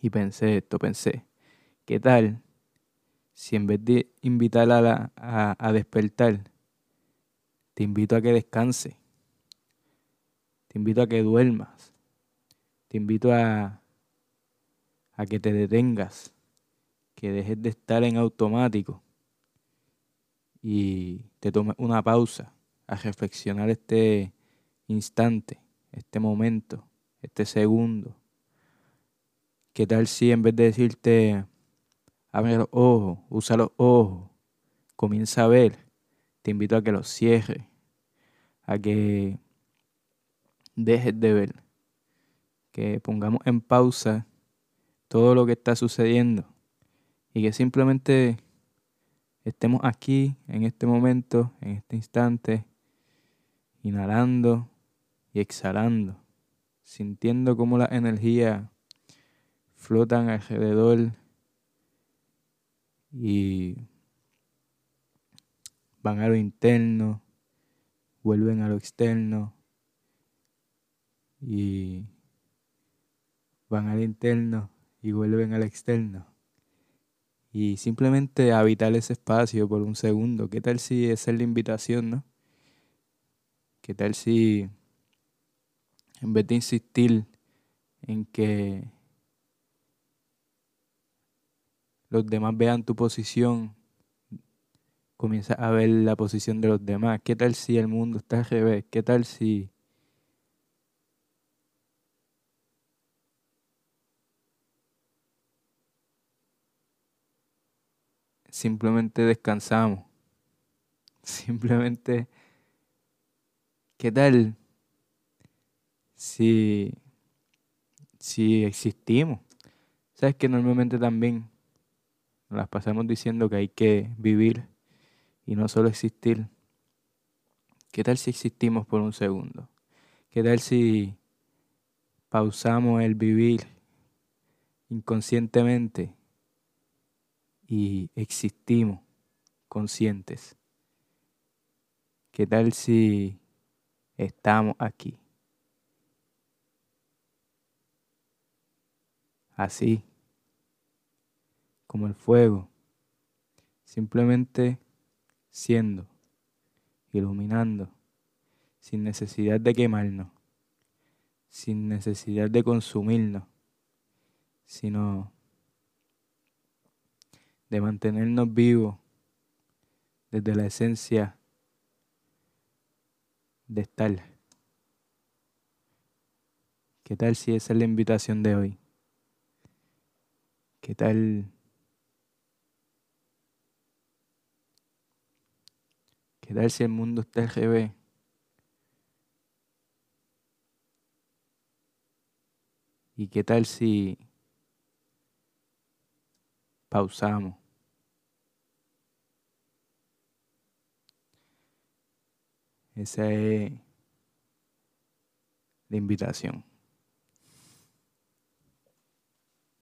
Y pensé esto, pensé, ¿qué tal si en vez de invitar a, a, despertar, te invito a que descanse? Te invito a que duermas. Te invito a, a que te detengas, que dejes de estar en automático y te tomes una pausa a reflexionar este instante, este momento, este segundo. ¿Qué tal si en vez de decirte, abre los ojos, usa los ojos, comienza a ver, te invito a que los cierres, a que dejes de ver, que pongamos en pausa todo lo que está sucediendo y que simplemente estemos aquí en este momento, en este instante, inhalando y exhalando, sintiendo cómo la energía flotan alrededor y van a lo interno, vuelven a lo externo y van al interno y vuelven al externo. Y simplemente habitar ese espacio por un segundo. ¿Qué tal si esa es la invitación, no? ¿Qué tal si en vez de insistir en que los demás vean tu posición, comienza a ver la posición de los demás? ¿Qué tal si el mundo está al revés? ¿Qué tal si simplemente descansamos. Simplemente, ¿qué tal si, si existimos? Sabes que normalmente también nos las pasamos diciendo que hay que vivir y no solo existir. ¿Qué tal si existimos por un segundo? ¿Qué tal si pausamos el vivir inconscientemente y existimos conscientes. ¿Qué tal si estamos aquí? Así, como el fuego, simplemente siendo, iluminando, sin necesidad de quemarnos, sin necesidad de consumirnos, sino de mantenernos vivos desde la esencia de estar. ¿Qué tal si esa es la invitación de hoy? ¿Qué tal? ¿Qué tal si el mundo está al revés? ¿Y qué tal si pausamos? Esa es la invitación.